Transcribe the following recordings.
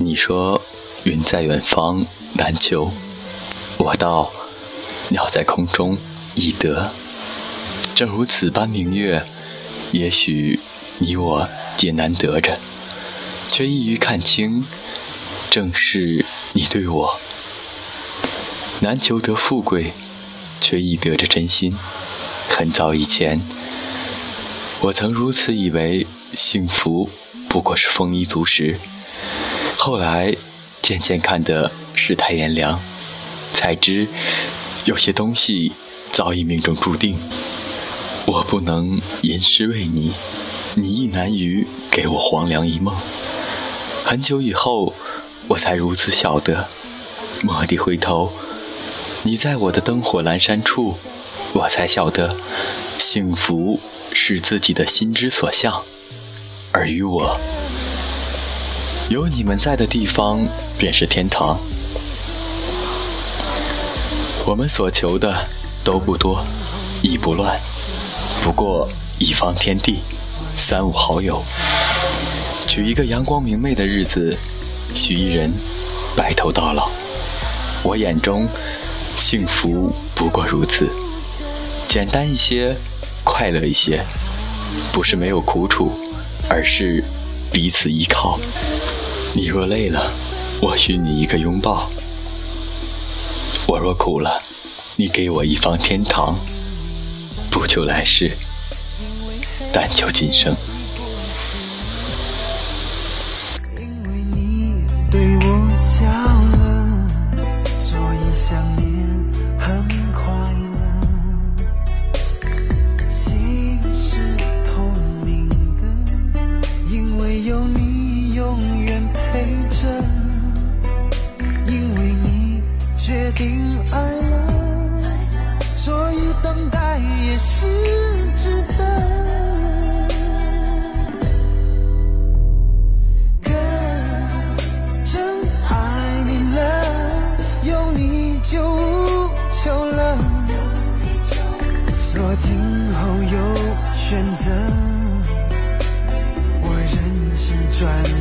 你说云在远方难求，我道鸟在空中易得。正如此般明月，也许你我皆难得着，却易于看清。正是你对我难求得富贵，却易得着真心。很早以前，我曾如此以为，幸福不过是丰衣足食。后来渐渐看得世态炎凉，才知有些东西早已命中注定。我不能吟诗为你，你亦难于给我黄粱一梦。很久以后，我才如此晓得。蓦地回头，你在我的灯火阑珊处，我才晓得，幸福是自己的心之所向，而于我，有你们在的地方便是天堂。我们所求的都不多，亦不乱。不过一方天地，三五好友，取一个阳光明媚的日子，许一人白头到老。我眼中幸福不过如此，简单一些，快乐一些，不是没有苦楚，而是彼此依靠。你若累了，我许你一个拥抱；我若苦了，你给我一方天堂。不求来世，但求今生。选择，我任性转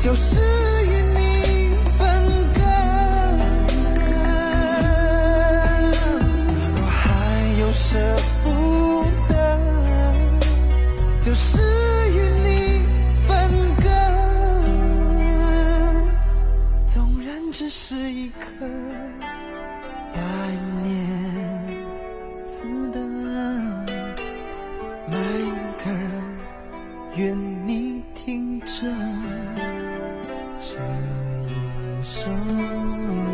就是与你分隔若还有舍不得就是与你分隔纵然只是一刻爱你似的每一刻愿你听着这一首。